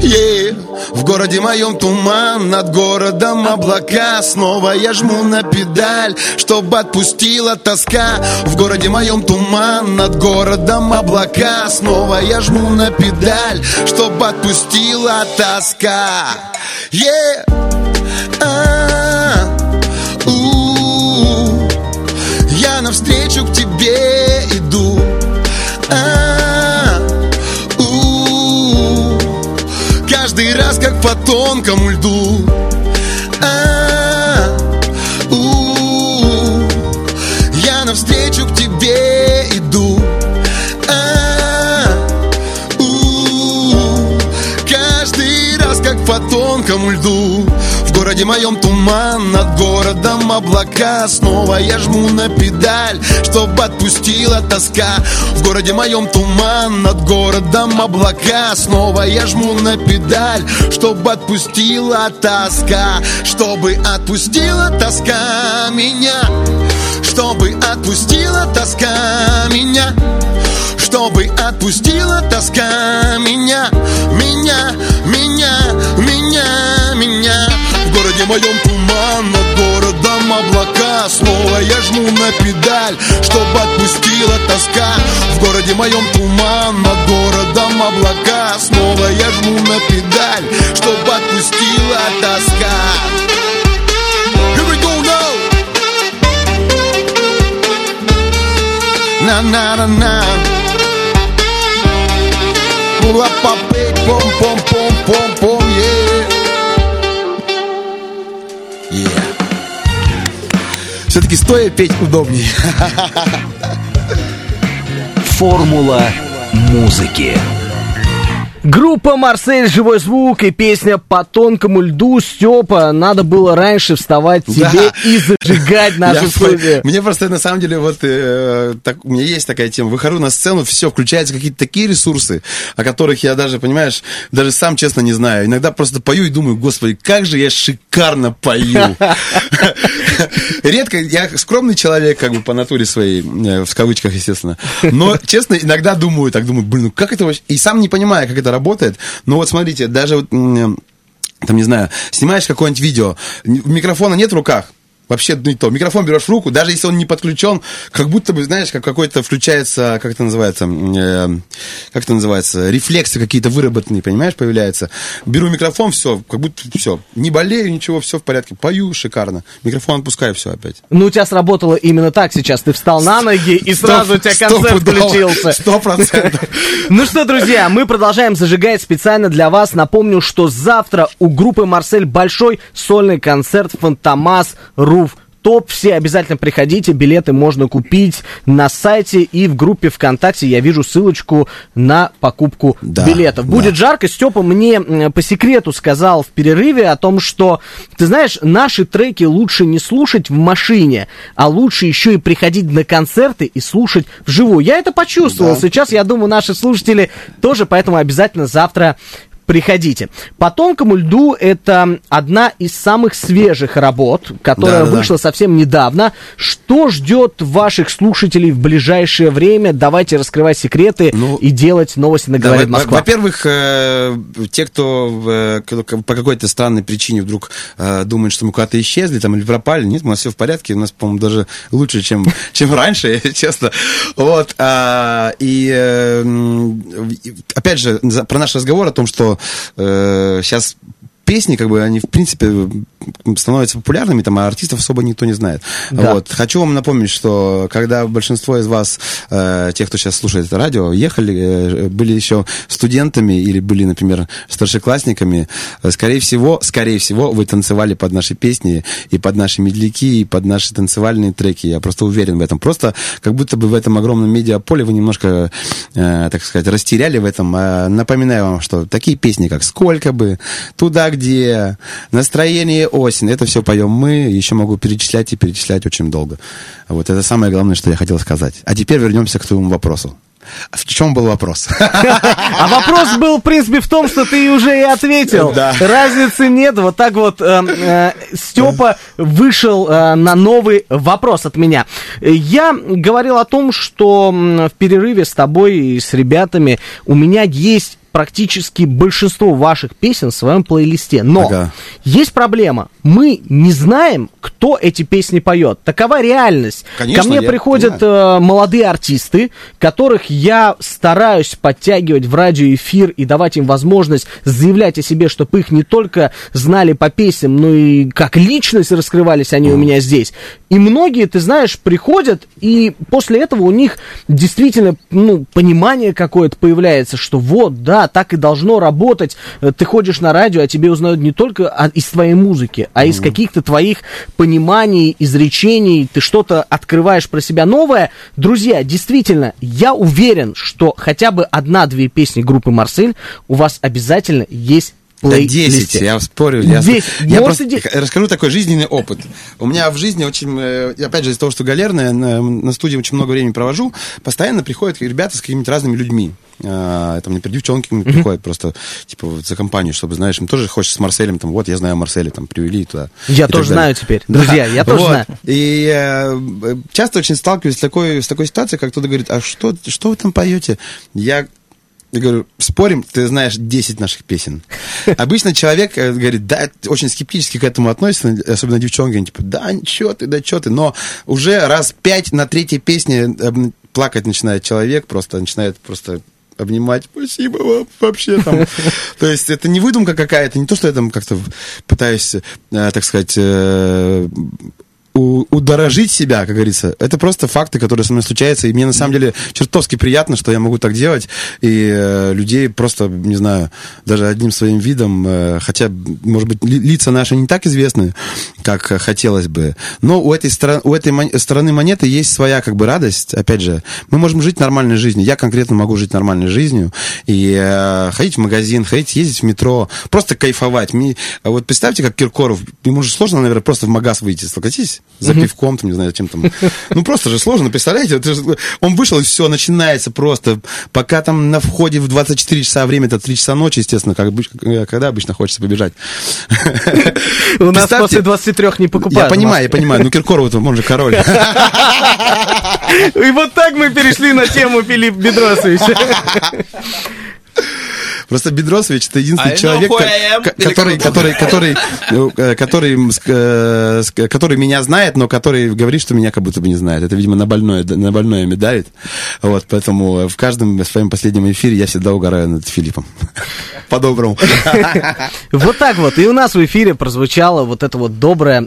[SPEAKER 4] Yeah. В городе моем туман, над городом облака. Снова я жму на педаль, чтобы отпустила тоска. В городе моем туман, над городом облака. Снова я жму на педаль, чтобы отпустила тоска. Yeah. Тебе иду. А, Каждый раз как по тонкому льду. А, Я навстречу к тебе иду. А, Каждый раз как по тонкому льду городе моем туман, над городом облака. Снова я жму на педаль, чтобы отпустила тоска. В городе моем туман, над городом облака. Снова я жму на педаль, чтобы отпустила тоска. Чтобы отпустила тоска меня. Чтобы отпустила тоска меня. Чтобы отпустила тоска меня, меня, меня, меня, меня. Городе моем туман, над городом облака. Снова я жму на педаль, чтобы отпустила тоска. В городе моем туман, над городом облака. Снова я жму на педаль, чтобы отпустила тоска. Here we go now. На на на пом, Все-таки стоя петь удобнее.
[SPEAKER 1] Формула музыки.
[SPEAKER 2] Группа «Марсель. Живой звук» и песня «По тонкому льду» Степа. Надо было раньше вставать тебе
[SPEAKER 4] Да.
[SPEAKER 2] и зажигать нашу студию.
[SPEAKER 4] Мне просто на самом деле вот э, так, у меня есть такая тема. Выхожу на сцену, все, включаются какие-то такие ресурсы, о которых я даже, понимаешь, даже сам честно не знаю. Иногда просто пою и думаю, господи, как же я шикарно пою. Редко, я скромный человек, как бы по натуре своей, э, в кавычках, естественно. Но, честно, иногда думаю, так думаю, блин, ну как это вообще... И сам не понимаю, как это работает. Но вот смотрите, даже там, не знаю, снимаешь какое-нибудь видео, микрофона нет в руках, Вообще не то. Микрофон берешь в руку, даже если он не подключен, как будто бы, знаешь, как какой-то включается, как это называется, э, как это называется, рефлексы какие-то выработанные, понимаешь, появляются. Беру микрофон, все, как будто все, не болею, ничего, все в порядке, пою шикарно. Микрофон отпускаю, все опять.
[SPEAKER 2] Ну, у тебя сработало именно так сейчас. Ты встал на ноги, и сразу у тебя концерт
[SPEAKER 4] Стопудово,
[SPEAKER 2] включился.
[SPEAKER 4] Сто процентов.
[SPEAKER 2] Ну что, друзья, мы продолжаем зажигать специально для вас. Напомню, что завтра у группы «Марсель» большой сольный концерт «Фантомас Руф». Топ, все обязательно приходите, билеты можно купить на сайте и в группе ВКонтакте. Я вижу ссылочку на покупку
[SPEAKER 4] Да,
[SPEAKER 2] билетов. Будет
[SPEAKER 4] да.
[SPEAKER 2] жарко. Степа мне по секрету сказал в перерыве о том, что, ты знаешь, наши треки лучше не слушать в машине, а лучше еще и приходить на концерты и слушать вживую. Я это почувствовал.
[SPEAKER 4] Да.
[SPEAKER 2] Сейчас, я думаю, наши слушатели тоже, поэтому обязательно завтра приходите. По тонкому льду это одна из самых свежих работ, которая
[SPEAKER 4] Да-да-да.
[SPEAKER 2] вышла совсем недавно. Что ждет ваших слушателей в ближайшее время? Давайте раскрывать секреты
[SPEAKER 4] Ну,
[SPEAKER 2] и делать новости на
[SPEAKER 4] Да,
[SPEAKER 2] «Говорит
[SPEAKER 4] во-
[SPEAKER 2] Москва».
[SPEAKER 4] Во-первых, э, те, кто э, по какой-то странной причине вдруг э, думает, что мы куда-то исчезли там или пропали, нет, у нас все в порядке, у нас, по-моему, даже лучше, чем, чем раньше, если честно. Вот. а, и опять же, про наш разговор о том, что сейчас песни, как бы, они, в принципе, становятся популярными, там, а артистов особо никто не знает.
[SPEAKER 2] Да.
[SPEAKER 4] Вот. Хочу вам напомнить, что когда большинство из вас, э, тех, кто сейчас слушает это радио, ехали, э, были еще студентами или были, например, старшеклассниками, э, скорее всего, скорее всего, вы танцевали под наши песни и под наши медляки, и под наши танцевальные треки. Я просто уверен в этом. Просто как будто бы в этом огромном медиаполе вы немножко, э, так сказать, растеряли в этом. А напоминаю вам, что такие песни, как «Сколько бы», «Туда, где», «Настроение осень», это все поем мы. Еще могу перечислять и перечислять очень долго. Вот это самое главное, что я хотел сказать. А теперь вернемся к твоему вопросу. В чем был вопрос?
[SPEAKER 2] А вопрос был, в принципе, в том, что ты уже и ответил.
[SPEAKER 4] Да.
[SPEAKER 2] Разницы нет. Вот так вот э, Степа вышел э, на новый вопрос от меня. Я говорил о том, что в перерыве с тобой и с ребятами у меня есть практически большинство ваших песен в своем плейлисте. Но
[SPEAKER 4] Ага.
[SPEAKER 2] есть проблема. Мы не знаем, кто эти песни поет. Такова реальность.
[SPEAKER 4] Конечно,
[SPEAKER 2] Ко мне приходят
[SPEAKER 4] понимаю.
[SPEAKER 2] э, молодые артисты, которых я стараюсь подтягивать в радиоэфир и давать им возможность заявлять о себе, чтобы их не только знали по песням, но и как личность раскрывались они у меня здесь. И многие, ты знаешь, приходят, и после этого у них действительно ну, понимание какое-то появляется, что вот, да, так и должно работать. Э, Ты ходишь на радио, а тебе узнают не только из твоей музыки, а из каких-то твоих пониманий, изречений, ты что-то открываешь про себя новое. Друзья, действительно, я уверен, что хотя бы одна-две песни группы Марсель у вас обязательно есть в
[SPEAKER 4] Да
[SPEAKER 2] плейлисте.
[SPEAKER 4] 10, я спорю. Я,
[SPEAKER 2] 10,
[SPEAKER 4] я просто
[SPEAKER 2] и 10.
[SPEAKER 4] расскажу такой жизненный опыт. У меня в жизни очень, э, опять же, из-за того, что галерная, на, на студии очень много времени провожу, постоянно приходят ребята с какими-то разными людьми. А, там, например, девчонки мне приходят просто, типа, вот за компанию, чтобы, знаешь, им тоже хочется с Марселем, там, вот, я знаю Марселя, там, привели туда.
[SPEAKER 2] Я тоже знаю теперь. Друзья, я тоже
[SPEAKER 4] Вот.
[SPEAKER 2] знаю.
[SPEAKER 4] И э, часто очень сталкиваюсь с такой, с такой ситуацией, как кто-то говорит, а что, что вы там поете? Я я говорю, спорим, ты знаешь 10 наших песен. Обычно человек э, говорит, да, очень скептически к этому относится, особенно девчонки, они типа, да, чё ты, да, чё ты, но уже раз пять на третьей песне э, плакать начинает человек, просто начинает просто обнимать, спасибо вам вообще там. То есть это не выдумка какая-то, не то, что я там как-то пытаюсь, э, так сказать, э,
[SPEAKER 3] удорожить себя, как говорится, это просто факты, которые со мной случаются. И мне на самом деле чертовски приятно, что я могу так делать. И э, людей просто, не знаю, даже одним своим видом, э, хотя, может быть, ли- лица наши не так известны, как хотелось бы. Но у этой, стра- у этой мон- стороны монеты есть своя как бы радость. Опять же, мы можем жить нормальной жизнью. Я конкретно могу жить нормальной жизнью. И э, ходить в магазин, ходить, ездить в метро, просто кайфовать. Мне- а вот представьте, как Киркоров, ему же сложно, наверное, просто в магаз выйти, согласитесь? За пивком, там, не знаю, чем там. Ну, просто же сложно, представляете? Он вышел, и все, начинается просто. Пока там на входе в 24 часа время, это 3 часа ночи, естественно, как, обыч- когда обычно хочется побежать.
[SPEAKER 2] У нас после 23 не покупают.
[SPEAKER 3] Я понимаю, я понимаю. Ну, Киркоров, он же король.
[SPEAKER 2] И вот так мы перешли на тему Филипп Бедросович.
[SPEAKER 3] Просто Бедросович это единственный
[SPEAKER 6] I know
[SPEAKER 3] человек,
[SPEAKER 6] Или
[SPEAKER 3] который, который, который, э, который, ск- э, ск- который меня знает, но который говорит, что меня как будто бы не знает. Это, видимо, на больное, на больное мне давит. Вот, поэтому в каждом своем последнем эфире я всегда угораю над Филиппом. По-доброму.
[SPEAKER 2] Вот так вот. И у нас в эфире прозвучало вот это вот доброе,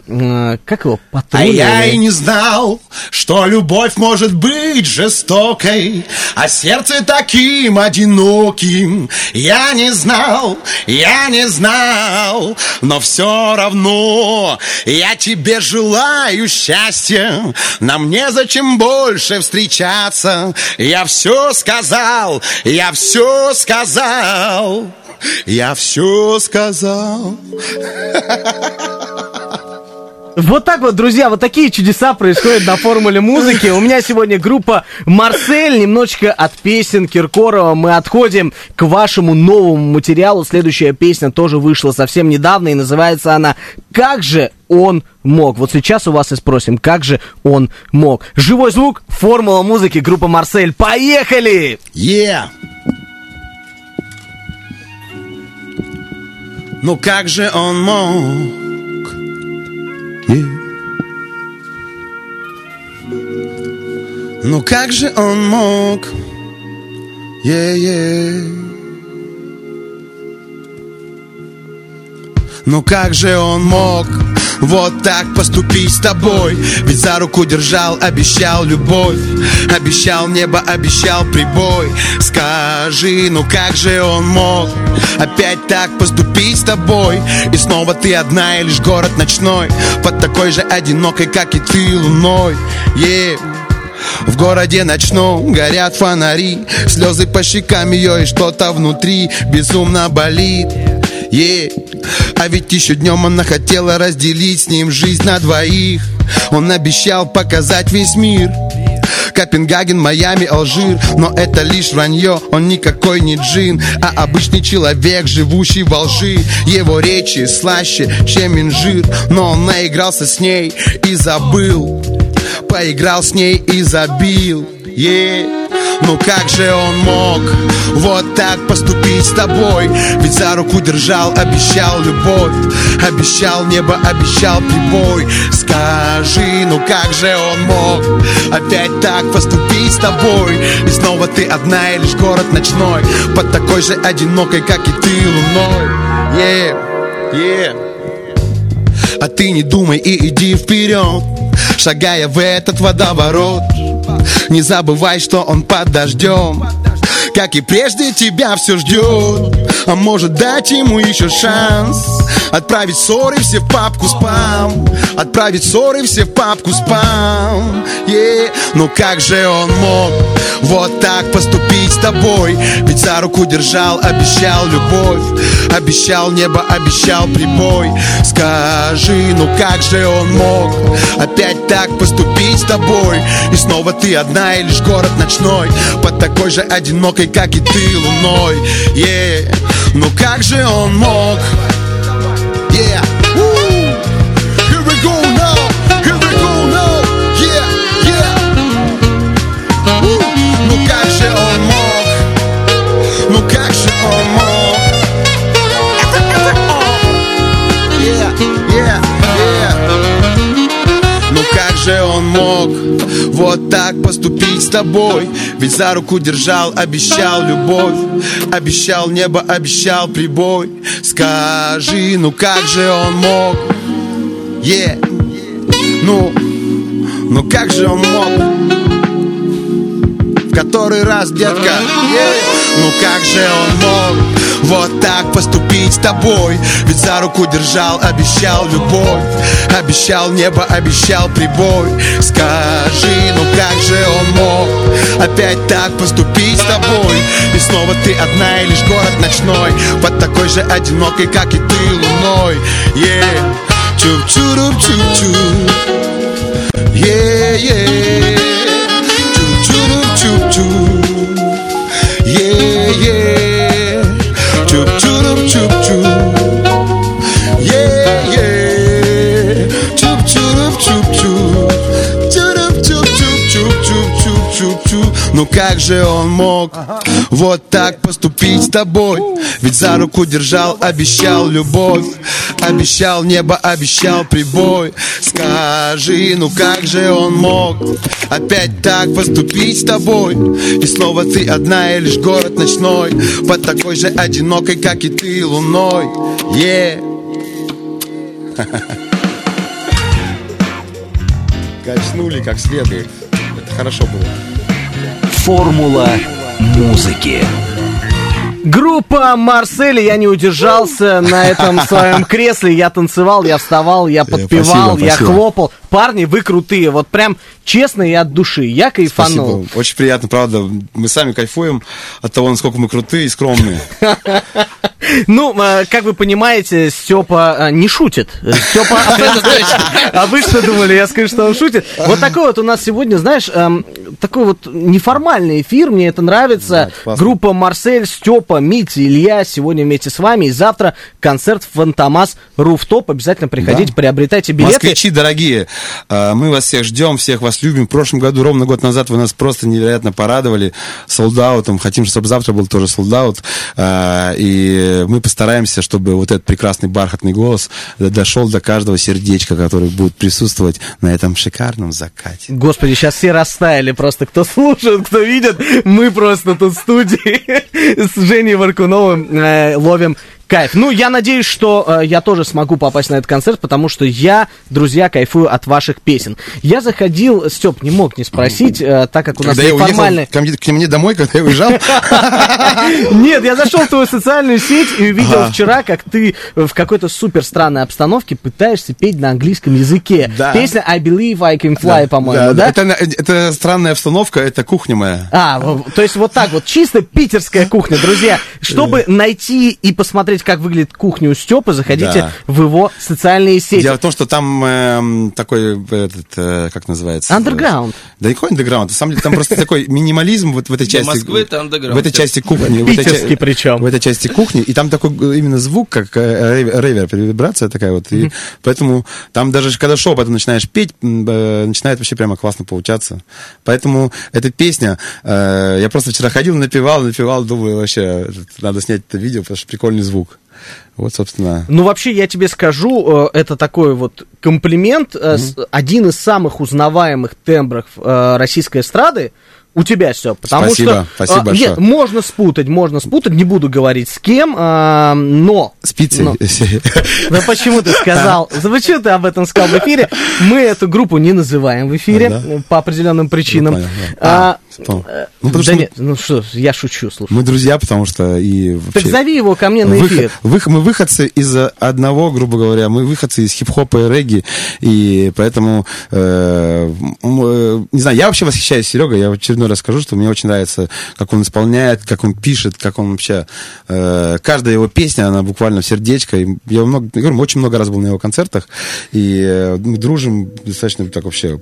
[SPEAKER 2] как его,
[SPEAKER 4] А
[SPEAKER 2] патруль?
[SPEAKER 4] я и не знал, что любовь может быть жестокой, а сердце таким одиноким. Я не знал, я не знал, но все равно я тебе желаю счастья. Нам незачем больше встречаться. Я все сказал, я все сказал. Я все сказал.
[SPEAKER 2] Вот так вот, друзья, вот такие чудеса происходят на формуле музыки. У меня сегодня группа Марсель. Немножечко от песен Киркорова мы отходим к вашему новому материалу. Следующая песня тоже вышла совсем недавно и называется она «Как же он мог». Вот сейчас у вас и спросим, как же он мог. Живой звук, формула музыки, группа Марсель. Поехали!
[SPEAKER 4] Yeah! Ну как же он мог? Yeah. Ну как же он мог? Yeah-yeah. Ну как же он мог вот так поступить с тобой? Ведь за руку держал, обещал любовь. Обещал небо, обещал прибой. Скажи, ну как же он мог Опять так поступить с тобой? И снова ты одна и лишь город ночной. Под такой же одинокой, как и ты луной. Yeah. В городе ночном горят фонари. Слезы по щекам ее и что-то внутри Безумно болит Е, А ведь еще днем она хотела разделить с ним жизнь на двоих. Он обещал показать весь мир. Копенгаген, Майами, Алжир. Но это лишь вранье, он никакой не джин А обычный человек, живущий во лжи. Его речи слаще, чем инжир. Но он наигрался с ней и забыл. Поиграл с ней и забил. Yeah. Ну как же он мог вот так поступить с тобой? Ведь за руку держал, обещал любовь Обещал небо, обещал прибой. Скажи, ну как же он мог Опять так поступить с тобой? И снова ты одна и лишь город ночной Под такой же одинокой, как и ты луной. Yeah, yeah. А ты не думай и иди вперед Шагая в этот водоворот Не забывай, что он под дождем как и прежде тебя все ждет А может дать ему еще шанс? Отправить ссоры все в папку спам. Отправить ссоры все в папку спам. Yeah. Ну как же он мог вот так поступить с тобой? Ведь за руку держал, обещал любовь. Обещал небо, обещал прибой. Скажи, ну как же он мог Опять так поступить с тобой? И снова ты одна и лишь город ночной. Под такой же одинокой, как и ты луной yeah. Ну как же он мог же он мог вот так поступить с тобой Ведь за руку держал, обещал любовь Обещал небо, обещал прибой Скажи, ну как же он мог Yeah. Ну, ну как же он мог? который раз, детка yeah. Ну как же он мог вот так поступить с тобой. Ведь за руку держал, обещал любовь. Обещал небо, обещал прибой. Скажи, ну как же он мог Опять так поступить с тобой? И снова ты одна и лишь город ночной. Под такой же одинокой, как и ты луной. Yeah, чуп-чуруп-чуп-чуп Yeah, yeah. Chup. Yeah, yeah. Chup chup Ну как же он мог вот так поступить с тобой? Ведь за руку держал, обещал любовь Обещал небо, обещал прибой. Скажи, ну как же он мог Опять так поступить с тобой? И снова ты одна и лишь город ночной Под такой же одинокой, как и ты луной. Yeah Качнули как следует. Это хорошо было
[SPEAKER 1] Формула музыки.
[SPEAKER 2] Группа Марсель, я не удержался на этом своем кресле, я танцевал, я вставал, я подпевал,
[SPEAKER 3] спасибо,
[SPEAKER 2] я
[SPEAKER 3] спасибо.
[SPEAKER 2] хлопал. Парни, вы крутые, вот прям честно и от души, я кайфанул.
[SPEAKER 3] Спасибо. Очень приятно, правда. Мы сами кайфуем от того, насколько мы крутые и скромные.
[SPEAKER 2] Ну, э, как вы понимаете, Степа э, не шутит. Степа, а вы что думали, я скажу, что он шутит? Вот такой вот у нас сегодня, знаешь, эм, такой вот неформальный эфир, мне это нравится. Группа Марсель, Степа, Митя, Илья сегодня вместе с вами. И завтра концерт Фантомас Руфтоп. Обязательно приходите,
[SPEAKER 3] Да.
[SPEAKER 2] приобретайте билеты.
[SPEAKER 3] Москвичи, дорогие, э, мы вас всех ждем, всех вас любим. В прошлом году, ровно год назад, вы нас просто невероятно порадовали солдаутом. Хотим, чтобы завтра был тоже солдаут. И мы постараемся, чтобы вот этот прекрасный бархатный голос дошел до каждого сердечка, который будет присутствовать на этом шикарном закате.
[SPEAKER 2] Господи, сейчас все растаяли просто, кто слушает, кто видит. Мы просто тут в студии с Женей Варкуновым э, ловим кайф. Ну, я надеюсь, что э, я тоже смогу попасть на этот концерт, потому что я, друзья, кайфую от ваших песен. Я заходил, Степ, не мог не спросить, э, так как у нас
[SPEAKER 3] Когда я уехал
[SPEAKER 2] неформальный...
[SPEAKER 3] ко мне, ко мне домой, когда я уезжал,
[SPEAKER 2] Нет, я зашел в твою социальную сеть и увидел вчера, как ты в какой-то супер странной обстановке пытаешься петь на английском языке. Песня I Believe I Can Fly, по-моему, да?
[SPEAKER 3] Это, странная обстановка, это кухня моя.
[SPEAKER 2] А, то есть вот так вот, чисто питерская кухня, друзья. Чтобы найти и посмотреть, как выглядит кухня у Степы, заходите
[SPEAKER 3] Да.
[SPEAKER 2] в его социальные сети.
[SPEAKER 3] Дело в том, что там эм, такой, этот, э, как называется?
[SPEAKER 2] Underground.
[SPEAKER 3] Да никакой андеграунд. На самом деле там просто такой минимализм вот в этой части.
[SPEAKER 6] Москвы это underground.
[SPEAKER 3] В этой части кухни. в этой ча-
[SPEAKER 2] Питерский причем.
[SPEAKER 3] В этой части кухни. И там такой э, именно звук, как э, ревер, вибрация такая вот. И поэтому там даже когда шепотом начинаешь петь, э, начинает вообще прямо классно получаться. Поэтому эта песня, э, я просто вчера ходил, напевал, напевал, думаю, вообще, надо снять это видео, потому что прикольный звук. Вот, собственно.
[SPEAKER 2] Ну, вообще, я тебе скажу, э, это такой вот комплимент. с- Один из самых узнаваемых тембров э, российской эстрады у тебя все. Потому
[SPEAKER 3] Спасибо,
[SPEAKER 2] что,
[SPEAKER 3] спасибо
[SPEAKER 2] э,
[SPEAKER 3] большое.
[SPEAKER 2] Нет, можно спутать, можно спутать, не буду говорить с кем, э, но...
[SPEAKER 3] Спицы.
[SPEAKER 2] но- Да почему ты сказал? Да Почему ты об этом сказал в эфире? Мы эту группу не называем в эфире
[SPEAKER 3] Да?
[SPEAKER 2] э, по определенным причинам.
[SPEAKER 3] Ну, понятно.
[SPEAKER 2] А,
[SPEAKER 3] А, вспомнил.
[SPEAKER 2] э,
[SPEAKER 3] Ну, потому
[SPEAKER 2] да
[SPEAKER 3] что-
[SPEAKER 2] нет, ну что, я шучу, слушай.
[SPEAKER 3] Мы друзья, потому что и вообще...
[SPEAKER 2] Так зови его ко мне на
[SPEAKER 3] Выход-
[SPEAKER 2] эфир.
[SPEAKER 3] вых- мы выходцы из одного, грубо говоря, мы выходцы из хип-хопа и регги, и поэтому, э, э, не знаю, я вообще восхищаюсь Серегой, я в очередной раз скажу, что мне очень нравится, как он исполняет, как он пишет, как он вообще, э, каждая его песня, она буквально в сердечко, И я много, я говорю, очень много раз был на его концертах, и э, мы дружим достаточно так вообще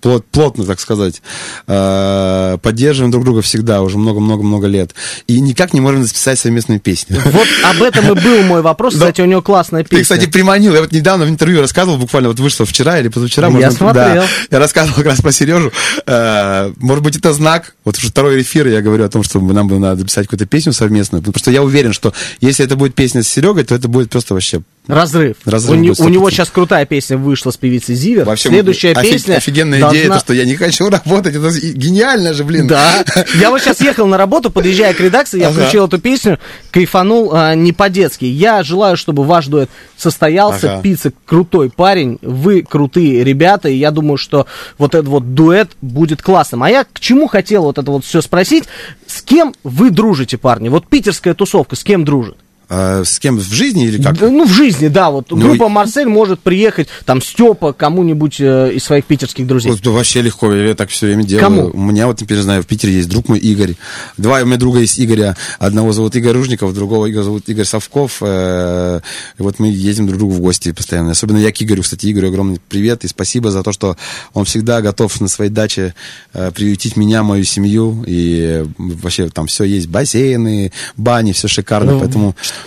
[SPEAKER 3] плот- плотно, так сказать, э, поддерживаем друг друга всегда, уже много-много-много лет. И никак не можем записать совместную песню.
[SPEAKER 2] Вот об этом и был мой вопрос. Кстати, у него классная песня.
[SPEAKER 3] Ты, кстати, приманил. Я вот недавно в интервью рассказывал, буквально вот вышло вчера или позавчера.
[SPEAKER 2] Я смотрел.
[SPEAKER 3] Я рассказывал как раз про Сережу. Э, Может быть, это знак. Вот уже второй эфир я говорю о том, что нам бы надо записать какую-то песню совместную. Потому что я уверен, что если это будет песня с Серегой, то это будет просто вообще Разрыв.
[SPEAKER 2] Разрыв у, не, у него сейчас крутая песня вышла с певицей Зивер.
[SPEAKER 3] Вообще,
[SPEAKER 2] Следующая офиг, песня...
[SPEAKER 3] Офигенная должна... идея, то, что я не хочу работать. Это гениально же, блин.
[SPEAKER 2] Да. Я вот сейчас ехал на работу, подъезжая к редакции, я ага. включил эту песню, кайфанул а, не по-детски. Я желаю, чтобы ваш дуэт состоялся. Ага. Пицца крутой парень, вы крутые ребята, и я думаю, что вот этот вот дуэт будет классным. А я к чему хотел вот это вот все спросить? С кем вы дружите, парни? Вот питерская тусовка, с кем дружит?
[SPEAKER 3] А, с кем в жизни или как?
[SPEAKER 2] ну, в жизни, да. Вот ну, группа Марсель может приехать, там, Степа, кому-нибудь э, из своих питерских друзей. Вот,
[SPEAKER 3] вообще легко, я так все время делаю.
[SPEAKER 2] Кому?
[SPEAKER 3] У меня вот, теперь знаю, в Питере есть друг мой Игорь. Два у меня друга есть Игоря. Одного зовут Игорь Ружников, другого Игоря зовут Игорь Совков. Э, и вот мы ездим друг другу в гости постоянно. Особенно я к Игорю, кстати, Игорю огромный привет и спасибо за то, что он всегда готов на своей даче э, приютить меня, мою семью. И вообще там все есть, бассейны, бани, все шикарно, ну, поэтому...
[SPEAKER 6] Что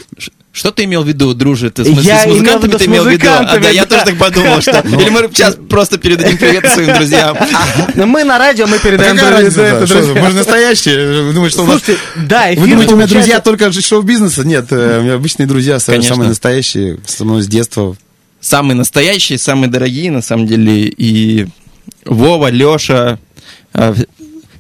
[SPEAKER 6] ты имел в виду, дружит? Ты, я с музыкантами ты имел в виду? А, да, я тоже так подумал, что... Или мы сейчас просто передадим привет своим друзьям.
[SPEAKER 2] Ну, мы на радио, мы передаем привет.
[SPEAKER 3] Мы же настоящие. Думаете, что
[SPEAKER 2] Слушайте, да,
[SPEAKER 3] Вы думаете, у меня друзья только шоу-бизнеса? Нет, э, у меня обычные друзья, самые настоящие, со мной с детства.
[SPEAKER 6] Самые настоящие, самые дорогие, на самом деле. И Вова, Леша, а,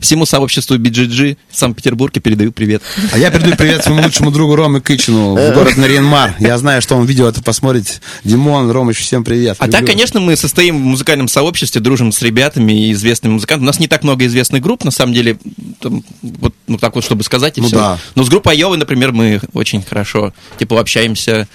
[SPEAKER 6] всему сообществу BGG в Санкт-Петербурге передаю привет.
[SPEAKER 3] А я передаю привет своему лучшему другу Роме Кычину в город Нарьянмар. Я знаю, что он видео это посмотрит. Димон, Ромыч, всем привет.
[SPEAKER 6] А так, конечно, мы состоим в музыкальном сообществе, дружим с ребятами и известными музыкантами. У нас не так много известных групп, на самом деле, там, вот ну, так вот, чтобы сказать, и ну, все. Да. Но с группой Айовы, например, мы очень хорошо, типа, общаемся.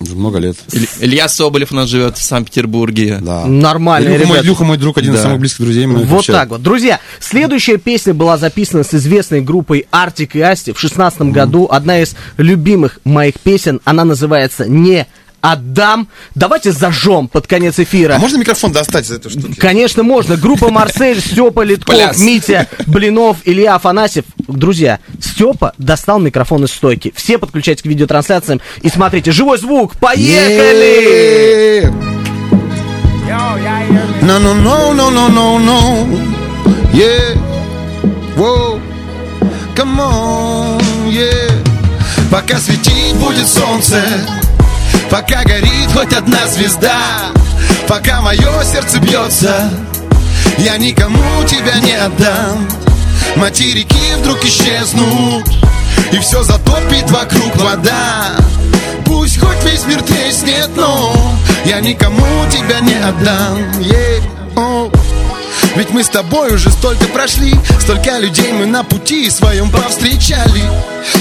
[SPEAKER 3] Уже много лет.
[SPEAKER 6] Илья Соболев у нас живет в Санкт-Петербурге.
[SPEAKER 2] Да. Нормально, Илюха,
[SPEAKER 3] мой, Илюха мой друг, один да. из самых близких друзей.
[SPEAKER 2] Вот вообще... так вот. Друзья, следующая песня была записана с известной группой Артик и Асти в шестнадцатом mm. году. Одна из любимых моих песен. Она называется «Не отдам. Давайте зажжем под конец эфира. А
[SPEAKER 3] можно микрофон достать из этой штуки?
[SPEAKER 2] Конечно, можно. Группа Марсель, Степа Литков, Пляс. Митя Блинов, Илья Афанасьев. Друзья, Степа достал микрофон из стойки. Все подключайтесь к видеотрансляциям и смотрите. Живой звук. Поехали!
[SPEAKER 4] No, no, no, no, no, no, no. Yeah. Whoa. Come on, yeah. Пока светить будет солнце, Пока горит хоть одна звезда Пока мое сердце бьется Я никому тебя не отдам Материки вдруг исчезнут И все затопит вокруг вода Пусть хоть весь мир треснет, но Я никому тебя не отдам yeah. oh. Ведь мы с тобой уже столько прошли Столько людей мы на пути своем повстречали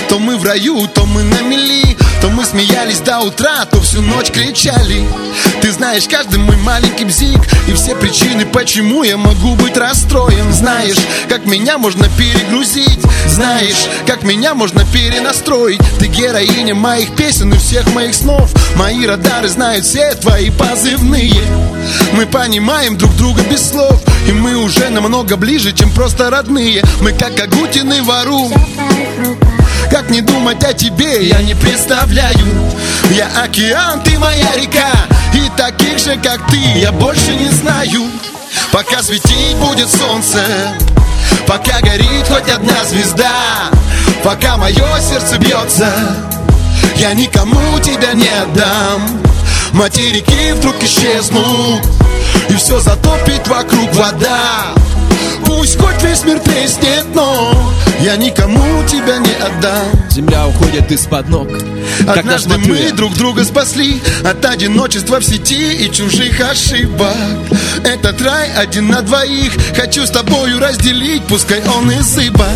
[SPEAKER 4] То мы в раю, то мы на мели То мы смеялись до утра, то всю ночь кричали. Ты знаешь каждый мой маленький бзик И все причины, почему я могу быть расстроен. Знаешь, как меня можно перегрузить? Знаешь, как меня можно перенастроить? Ты героиня моих песен и всех моих снов. Мои радары знают все твои позывные. Мы понимаем друг друга без слов И мы уже намного ближе, чем просто родные. Мы как Агутин Вару как не думать о тебе, я не представляю. Я океан, ты моя река И таких же, как ты, я больше не знаю. Пока светить будет солнце Пока горит хоть одна звезда Пока мое сердце бьется Я никому тебя не отдам. Материки вдруг исчезнут И все затопит вокруг вода Пусть хоть весь мир треснет, но Я никому тебя не отдам
[SPEAKER 6] Земля уходит из-под ног.
[SPEAKER 4] Однажды мы друг друга спасли От одиночества в сети и чужих ошибок. Этот рай один на двоих. Хочу с тобою разделить, пускай он и сыпа.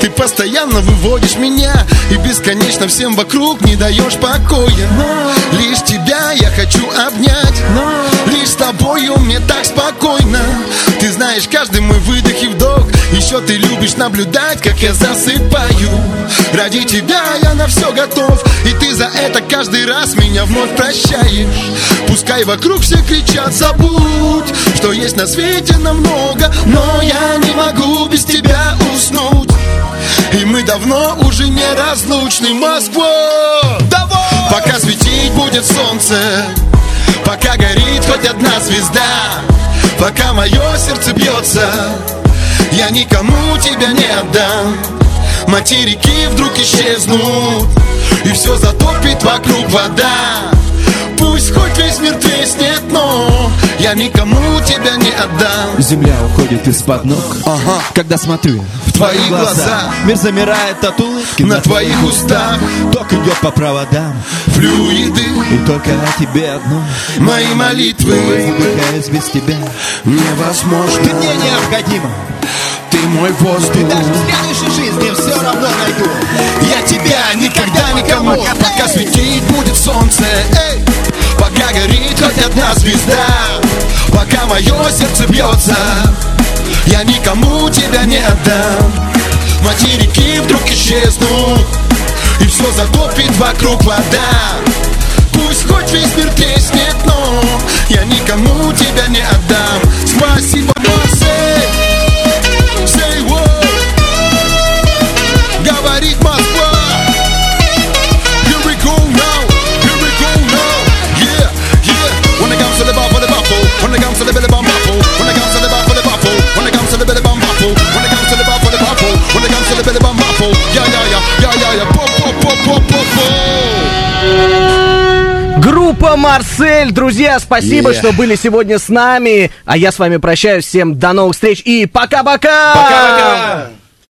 [SPEAKER 4] Ты постоянно выводишь меня И бесконечно всем вокруг не даешь покоя. Лишь тебя я хочу обнять. Лишь с тобою мне так спокойно. Ты знаешь каждый мой выдох и вдох. Еще ты любишь наблюдать, как я засыпаю. Ради тебя я на все готов И ты за это каждый раз меня вновь прощаешь Пускай вокруг все кричат, забудь Что есть на свете намного Но я не могу без тебя уснуть И мы давно уже не разлучны Москва! Давай! Пока светить будет солнце Пока горит хоть одна звезда Пока мое сердце бьется Я никому тебя не отдам Материки вдруг исчезнут И все затопит вокруг вода. Хоть весь мир треснет, но я никому тебя не отдам.
[SPEAKER 8] Земля уходит из-под ног
[SPEAKER 4] Ага.
[SPEAKER 8] Когда смотрю
[SPEAKER 4] В твои глаза.
[SPEAKER 8] Мир замирает от улыбки
[SPEAKER 4] На твоих устах.
[SPEAKER 8] Ток идет по проводам.
[SPEAKER 4] Флюиды.
[SPEAKER 8] И только о тебе одно.
[SPEAKER 4] Мои молитвы.
[SPEAKER 8] Задыхаюсь без тебя.
[SPEAKER 4] Невозможно.
[SPEAKER 8] Ты мне необходима
[SPEAKER 4] мой воздух.
[SPEAKER 8] Ты даже в следующей жизни все равно найду
[SPEAKER 4] Я тебя никогда никому Пока светить будет солнце. Эй, Пока горит хоть одна звезда. Пока мое сердце бьется. Я никому тебя не отдам. Материки вдруг исчезнут. И все затопит вокруг вода. Пусть хоть весь мир треснет, но Я никому тебя не отдам. Спасибо, Марсель
[SPEAKER 2] Группа Марсель, друзья, спасибо,
[SPEAKER 3] Yeah.
[SPEAKER 2] что были сегодня с нами. А я с вами прощаюсь. Всем до новых встреч и пока-пока!
[SPEAKER 6] Пока-пока!